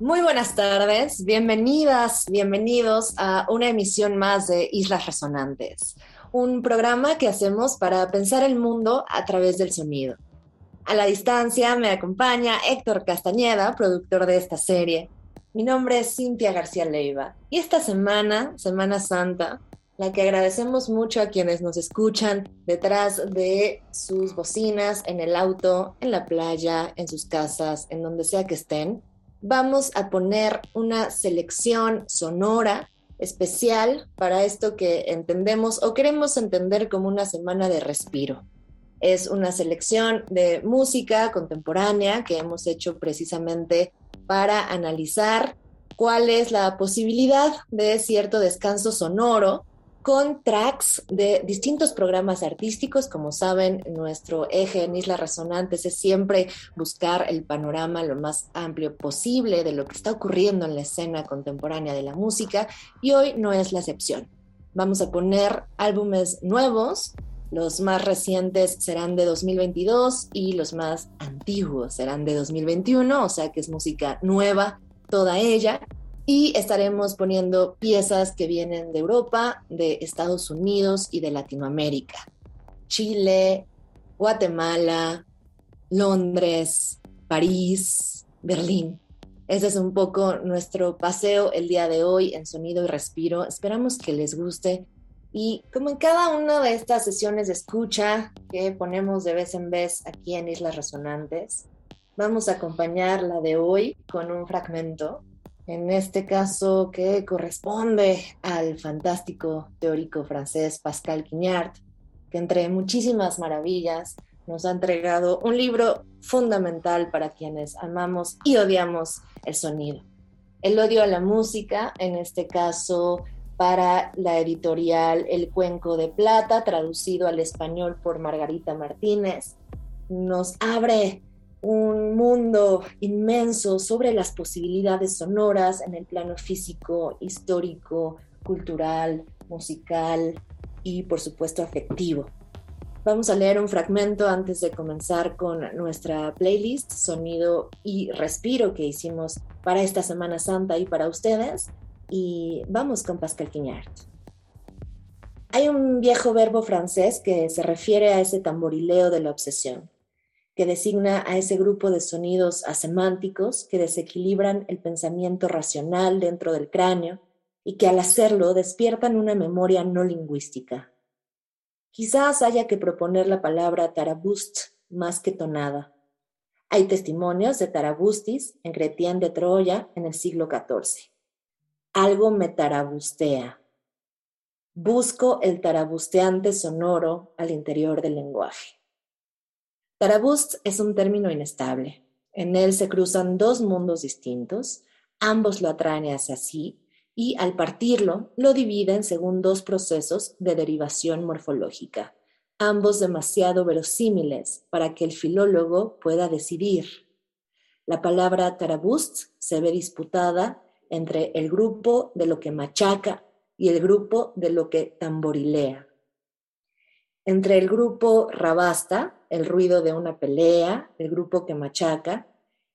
Muy buenas tardes, bienvenidas, bienvenidos a una emisión más de Islas Resonantes, un programa que hacemos para pensar el mundo a través del sonido. A la distancia me acompaña Héctor Castañeda, productor de esta serie. Mi nombre es Cintia García Leiva y esta semana, Semana Santa, la que agradecemos mucho a quienes nos escuchan detrás de sus bocinas, en el auto, en la playa, en sus casas, en donde sea que estén, vamos a poner una selección sonora especial para esto que entendemos o queremos entender como una semana de respiro. Es una selección de música contemporánea que hemos hecho precisamente para analizar cuál es la posibilidad de cierto descanso sonoro con tracks de distintos programas artísticos. Como saben, nuestro eje en Islas Resonantes es siempre buscar el panorama lo más amplio posible de lo que está ocurriendo en la escena contemporánea de la música y hoy no es la excepción. Vamos a poner álbumes nuevos, los más recientes serán de 2022 y los más antiguos serán de 2021, o sea que es música nueva toda ella y estaremos poniendo piezas que vienen de Europa, de Estados Unidos y de Latinoamérica. Chile, Guatemala, Londres, París, Berlín. Ese es un poco nuestro paseo el día de hoy en Sonido y Respiro. Esperamos que les guste. Y como en cada una de estas sesiones de escucha que ponemos de vez en vez aquí en Islas Resonantes, vamos a acompañar la de hoy con un fragmento en este caso que corresponde al fantástico teórico francés Pascal Quignard, que entre muchísimas maravillas nos ha entregado un libro fundamental para quienes amamos y odiamos el sonido. El odio a la música, en este caso para la editorial El Cuenco de Plata, traducido al español por Margarita Martínez, nos abre un mundo inmenso sobre las posibilidades sonoras en el plano físico, histórico, cultural, musical y por supuesto afectivo. Vamos a leer un fragmento antes de comenzar con nuestra playlist Sonido y Respiro que hicimos para esta Semana Santa y para ustedes. Y vamos con Pascal Quignard. Hay un viejo verbo francés que se refiere a ese tamborileo de la obsesión que designa a ese grupo de sonidos asemánticos que desequilibran el pensamiento racional dentro del cráneo y que al hacerlo despiertan una memoria no lingüística. Quizás haya que proponer la palabra tarabust más que tonada. Hay testimonios de tarabustis en Cretien de Troya en el siglo XIV. Algo me tarabustea. Busco el tarabusteante sonoro al interior del lenguaje. Tarabust es un término inestable. En él se cruzan dos mundos distintos, ambos lo atraen hacia sí y al partirlo lo dividen según dos procesos de derivación morfológica, ambos demasiado verosímiles para que el filólogo pueda decidir. La palabra tarabust se ve disputada entre el grupo de lo que machaca y el grupo de lo que tamborilea. Entre el grupo rabasta, el ruido de una pelea, el grupo que machaca,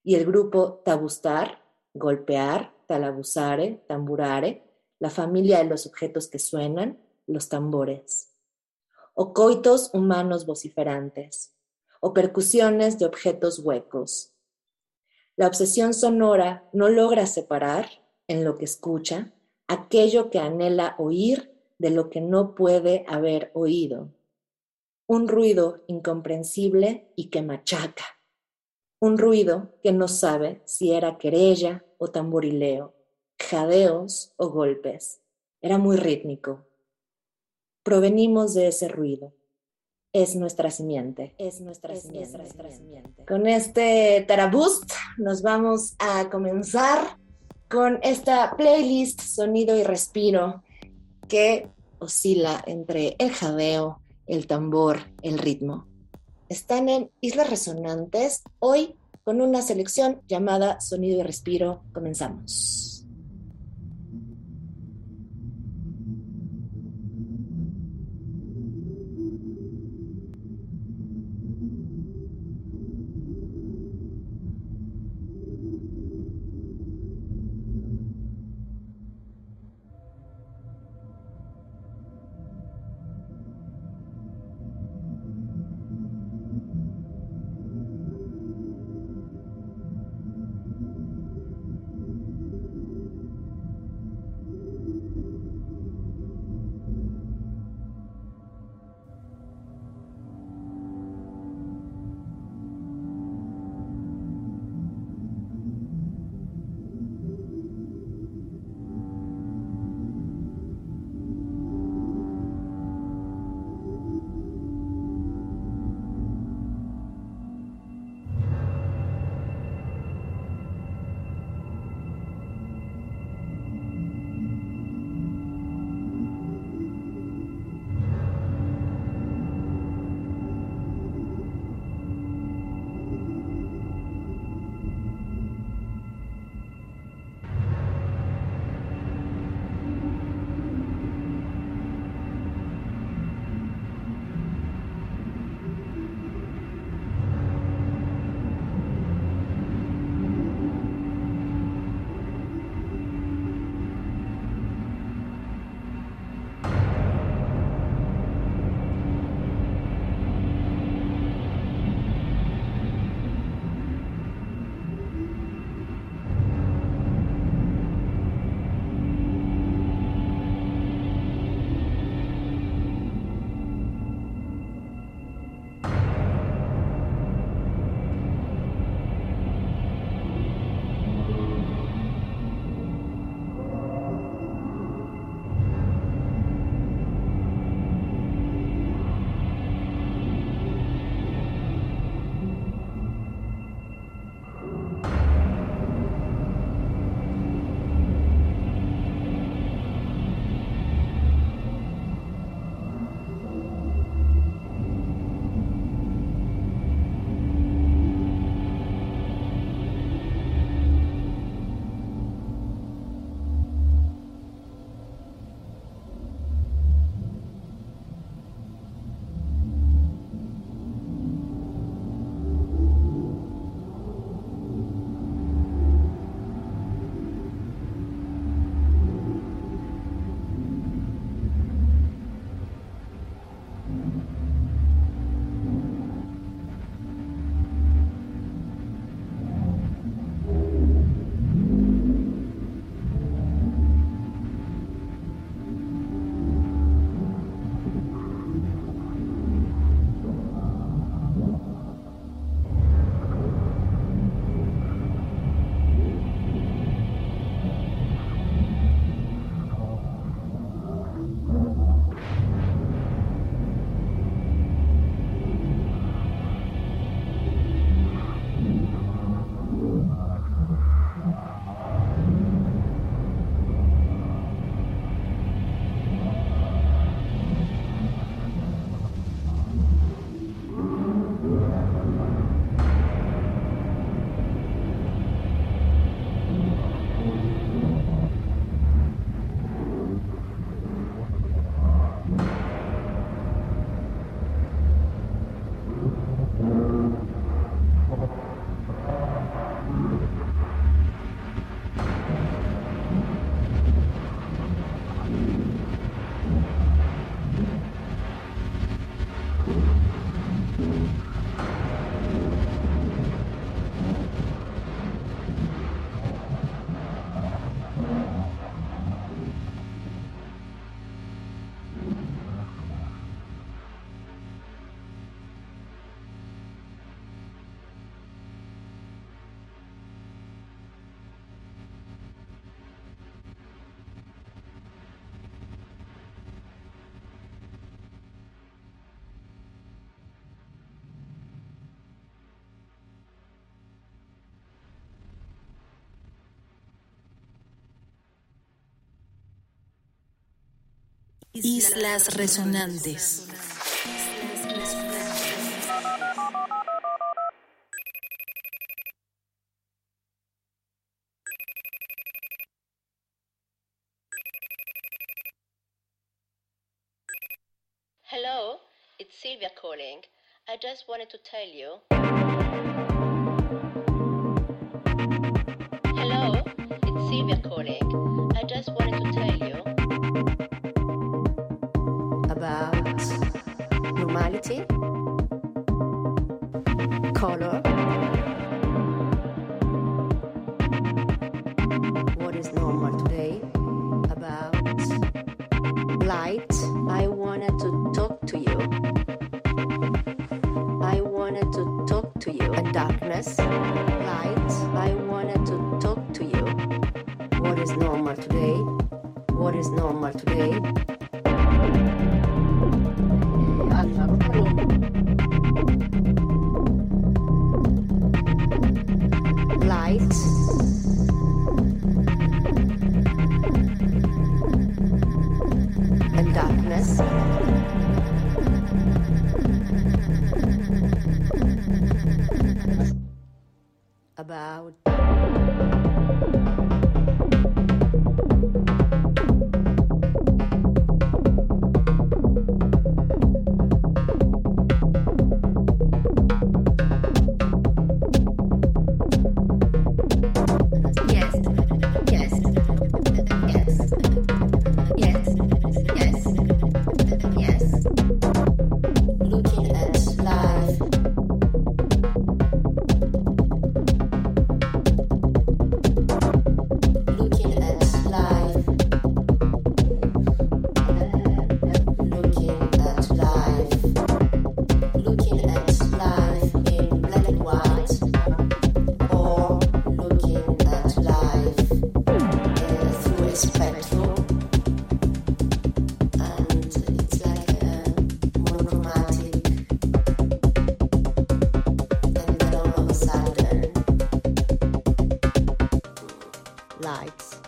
y el grupo tabustar, golpear, talabusare, tamburare, la familia de los objetos que suenan, los tambores. O coitos humanos vociferantes, o percusiones de objetos huecos. La obsesión sonora no logra separar, en lo que escucha, aquello que anhela oír de lo que no puede haber oído un ruido incomprensible y que machaca, un ruido que no sabe si era querella o tamborileo, jadeos o golpes. Era muy rítmico. Provenimos de ese ruido. es nuestra simiente, es nuestra, simiente. nuestra simiente. Con este Taraboost nos vamos a comenzar con esta playlist Sonido y Respiro que oscila entre el jadeo, el tambor, el ritmo. Están en Islas Resonantes hoy con una selección llamada Sonido y Respiro. Comenzamos. Islas Resonantes. Hello, it's Sylvia calling. I just wanted to tell you. Hello, it's Sylvia calling. I just wanted to tell you. color, what is normal today, about light. I wanted to talk to you. I wanted to talk to you. And darkness, light. sides.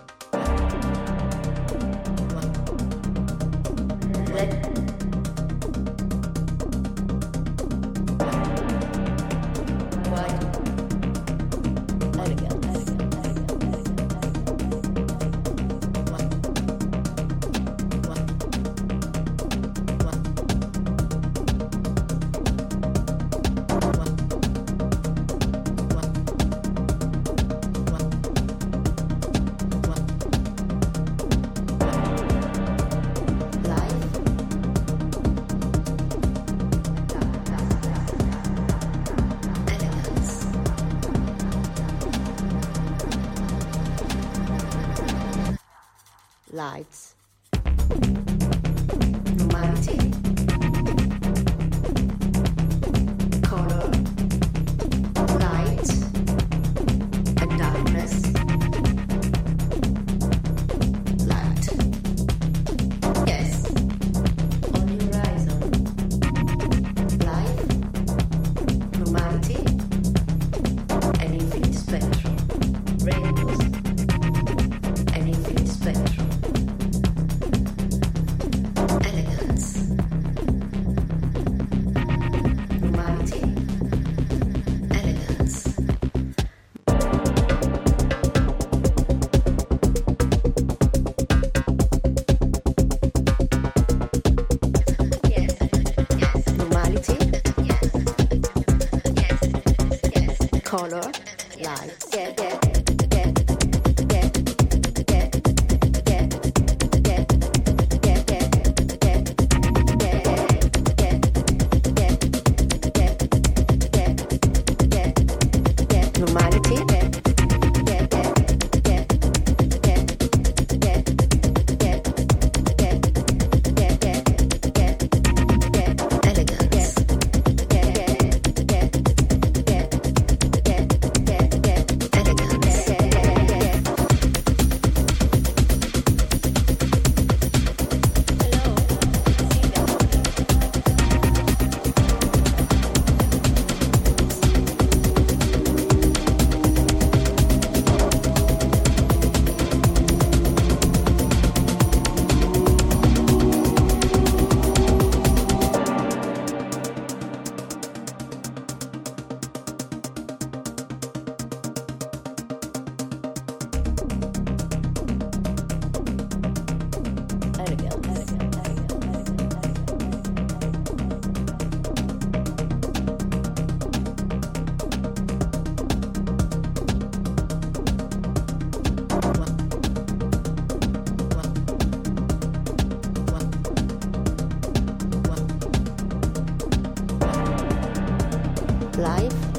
life.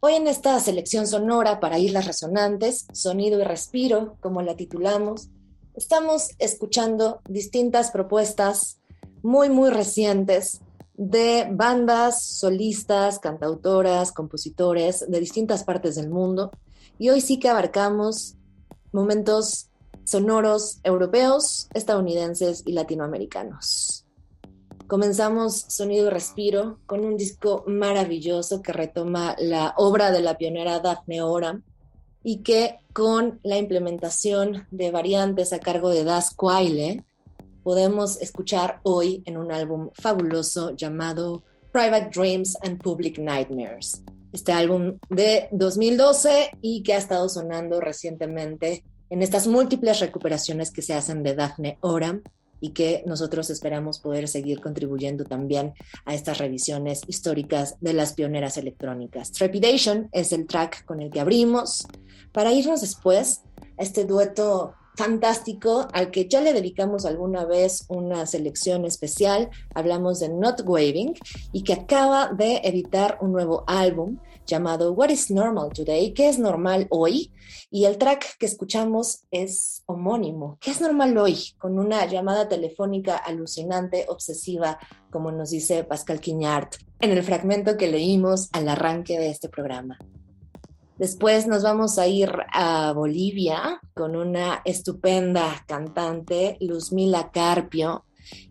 Hoy en esta selección sonora para Islas Resonantes, Sonido y Respiro, como la titulamos, estamos escuchando distintas propuestas muy, muy recientes de bandas, solistas, cantautoras, compositores de distintas partes del mundo. Y hoy sí que abarcamos momentos sonoros europeos, estadounidenses y latinoamericanos. Comenzamos Sonido Respiro con un disco maravilloso que retoma la obra de la pionera Daphne Oram y que con la implementación de variantes a cargo de Das Quayle podemos escuchar hoy en un álbum fabuloso llamado Private Dreams and Public Nightmares. Este álbum de 2012 y que ha estado sonando recientemente en estas múltiples recuperaciones que se hacen de Daphne Oram y que nosotros esperamos poder seguir contribuyendo también a estas revisiones históricas de las pioneras electrónicas. Trepidation es el track con el que abrimos para irnos después a este dueto fantástico al que ya le dedicamos alguna vez una selección especial. Hablamos de Not Waving y que acaba de editar un nuevo álbum llamado What is Normal Today? ¿Qué es normal hoy? Y el track que escuchamos es homónimo. ¿Qué es normal hoy? Con una llamada telefónica alucinante, obsesiva, como nos dice Pascal Quiñart en el fragmento que leímos al arranque de este programa. Después nos vamos a ir a Bolivia con una estupenda cantante, Luzmila Carpio,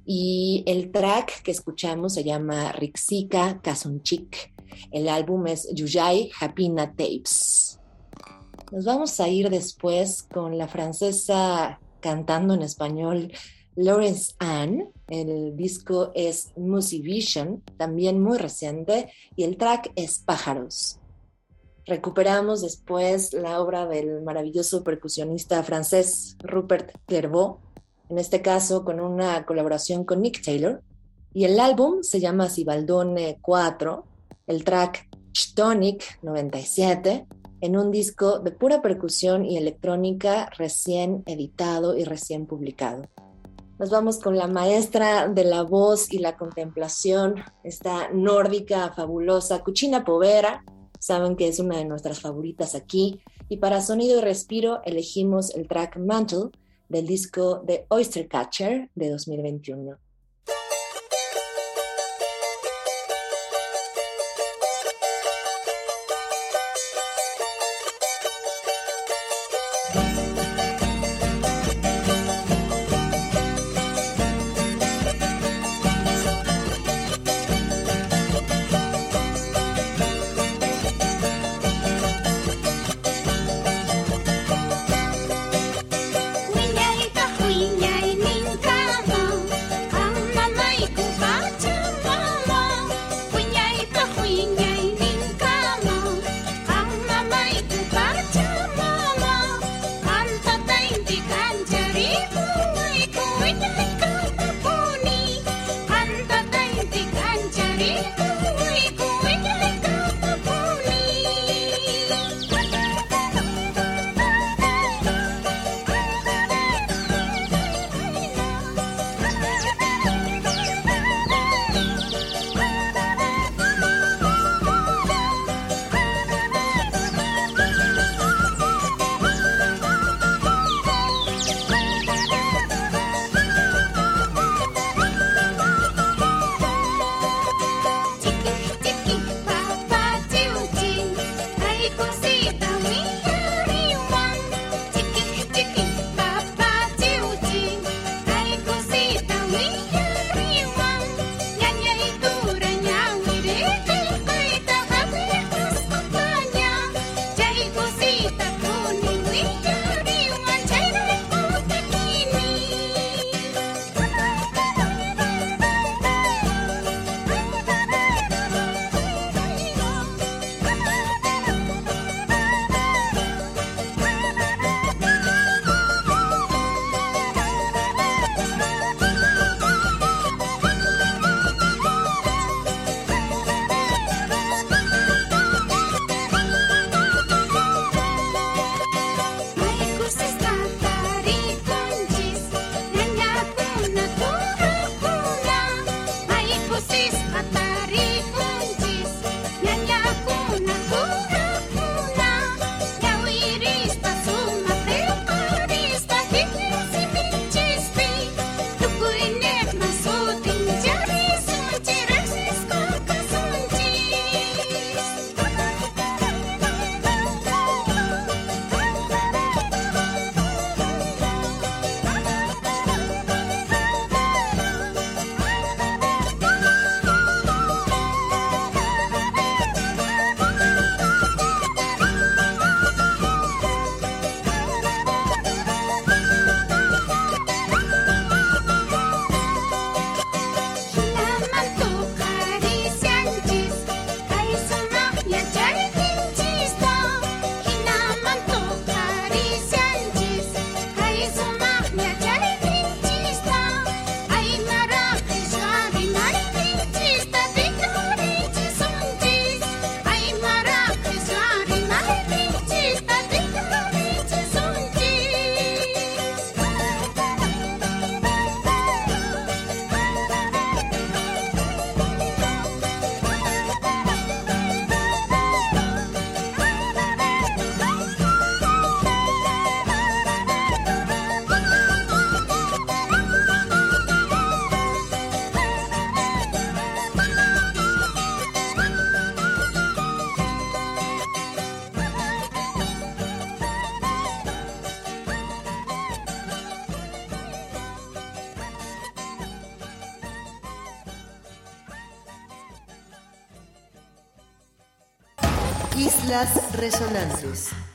y el track que escuchamos se llama Rixika Kazunchik. El álbum es Yuyai Hapina Tapes. Nos vamos a ir después con la francesa cantando en español Lawrence Ann. El disco es Musivision, también muy reciente, y el track es Pájaros. Recuperamos después la obra del maravilloso percusionista francés Rupert Clairvaux, en este caso con una colaboración con Nick Taylor, y el álbum se llama Sibaldone 4, el track Stonic 97, en un disco de pura percusión y electrónica recién editado y recién publicado. Nos vamos con la maestra de la voz y la contemplación, esta nórdica fabulosa, Cucina Povera. Saben que es una de nuestras favoritas aquí. Y para sonido y respiro elegimos el track Mantle del disco de Oyster Catcher de 2021. Santos.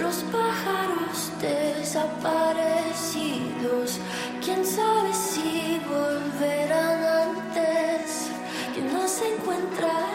Los pájaros desaparecidos. Quién sabe si volverán antes que no se encuentra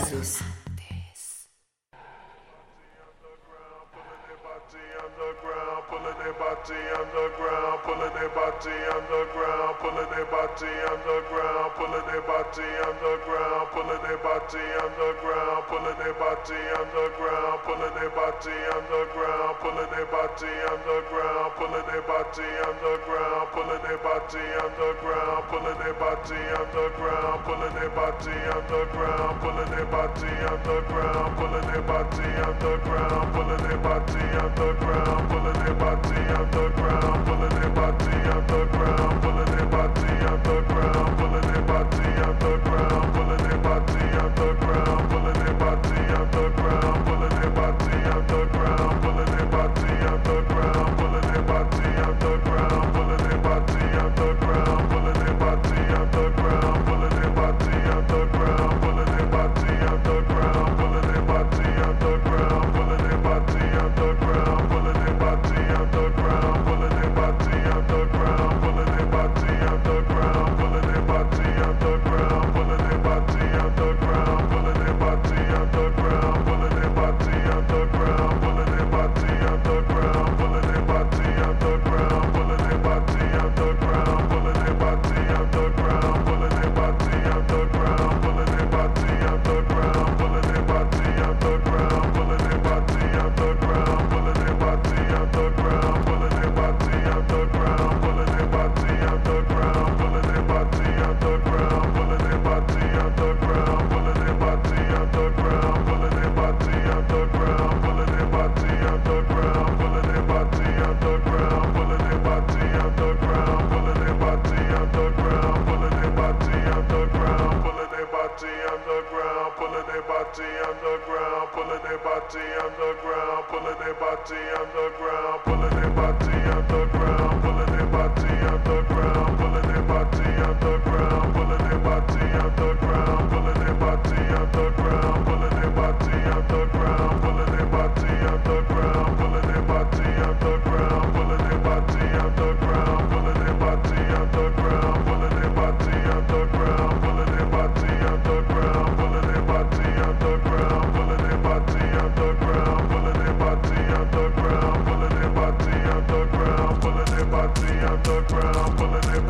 Resonantes. Pulling their body body on the ground, pulling their body on the ground, pulling their body on the ground, pulling their body on the ground, pulling their body on the ground, pulling their body on the ground, pulling their body on the ground, pulling their body on the ground, pulling their body on the ground, pulling their body on the ground, pulling their body on the ground, pulling their body on the ground, pulling their body on the ground, pulling their body on the ground, pulling their body Pulling their body on the ground, pulling their body on the ground, pulling their body on the ground. Underground, pulling their body underground, pulling their body underground, pulling their body underground, pulling their body underground, pulling their body underground,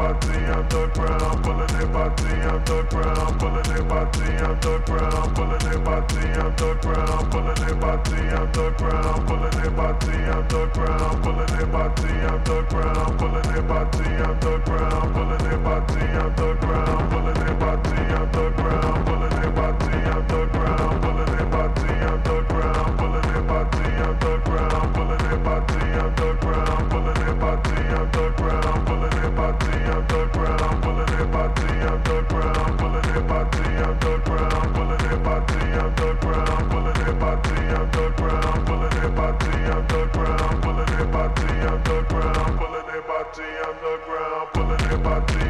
body out the ground, pulling their body out the ground, pulling their body out the ground, pulling their body out the ground, pulling their body out the ground, pulling their body out the ground, pulling their body out the ground, pulling their body out the ground, pulling their body out the ground, pulling their body out the ground, pulling their body ground, pulling their body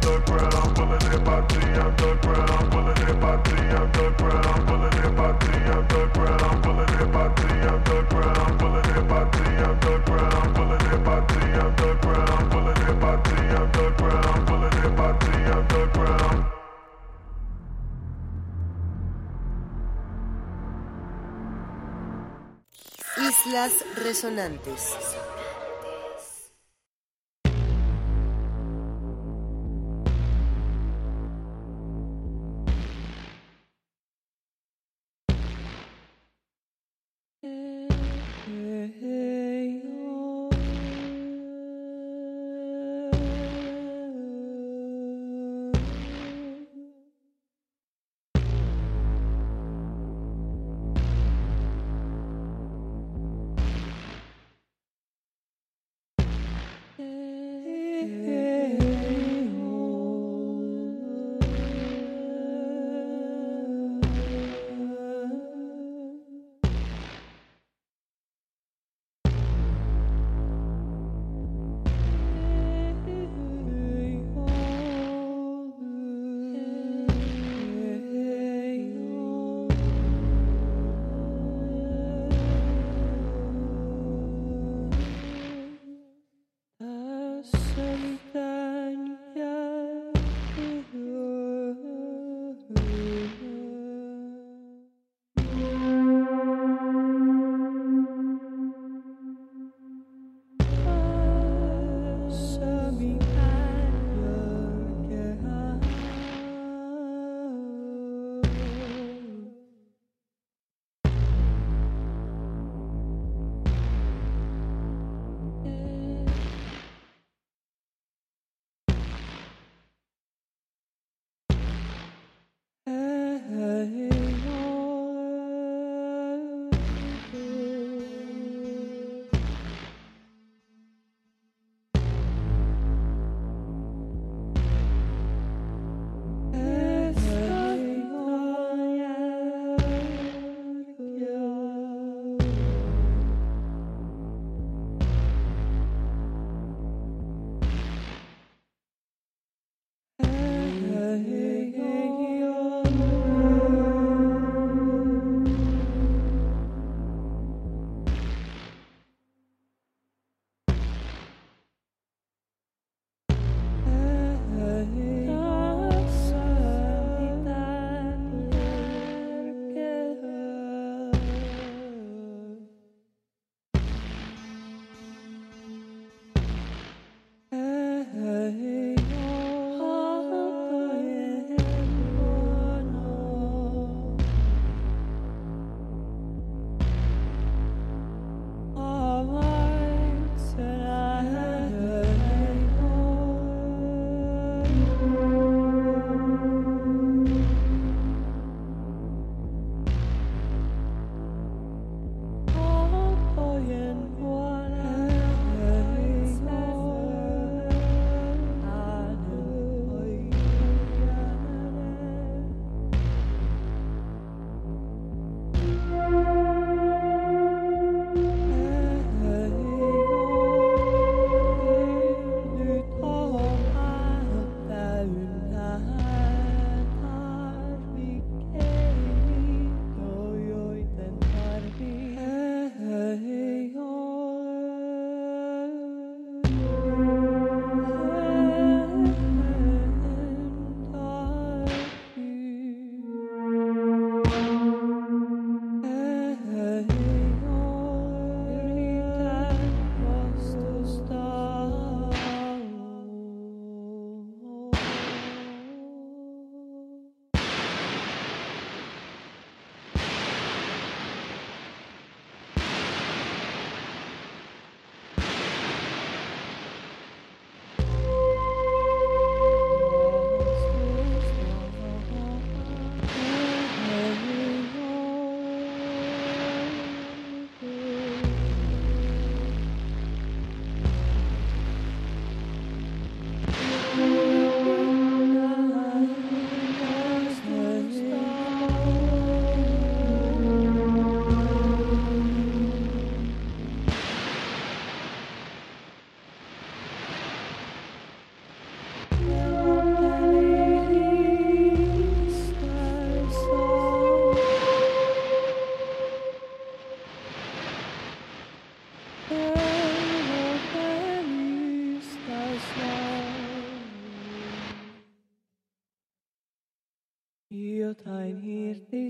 the ground. Islas Resonantes.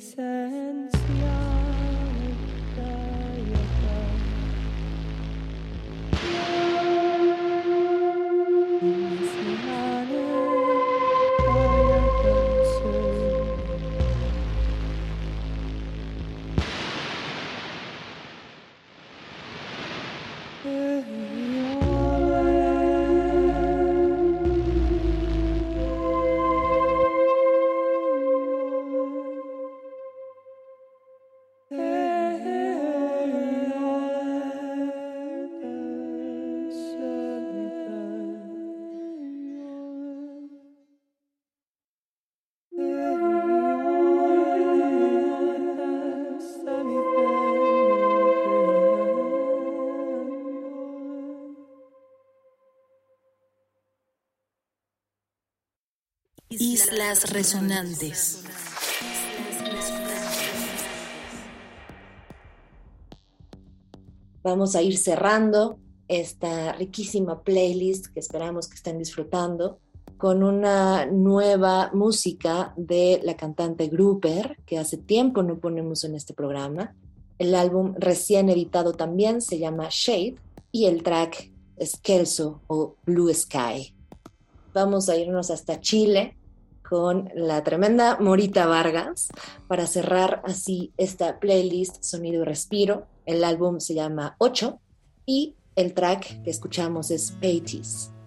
said. Islas Resonantes. Vamos a ir cerrando esta riquísima playlist que esperamos que estén disfrutando con una nueva música de la cantante Gruper, que hace tiempo no ponemos en este programa. El álbum recién editado también se llama Shade y el track Kelso o Blue Sky. Vamos a irnos hasta Chile con la tremenda Morita Vargas para cerrar así esta playlist Sonido y Respiro. El álbum se llama 8 y el track que escuchamos es 80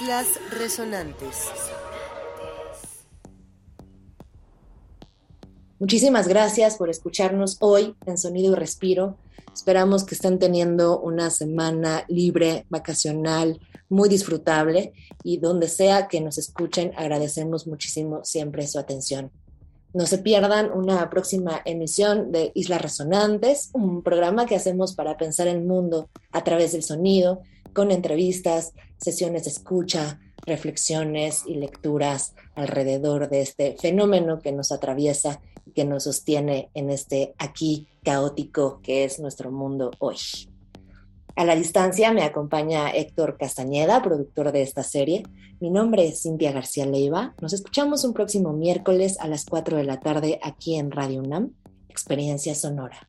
Islas Resonantes. Muchísimas gracias por escucharnos hoy en Sonido y Respiro. Esperamos que estén teniendo una semana libre, vacacional, muy disfrutable y donde sea que nos escuchen, agradecemos muchísimo siempre su atención. No se pierdan una próxima emisión de Islas Resonantes, un programa que hacemos para pensar el mundo a través del sonido, con entrevistas, sesiones de escucha, reflexiones y lecturas alrededor de este fenómeno que nos atraviesa y que nos sostiene en este aquí caótico que es nuestro mundo hoy. A la distancia me acompaña Héctor Castañeda, productor de esta serie. Mi nombre es Cintia García Leiva. Nos escuchamos un próximo miércoles a las 4 de la tarde aquí en Radio UNAM, Experiencia Sonora.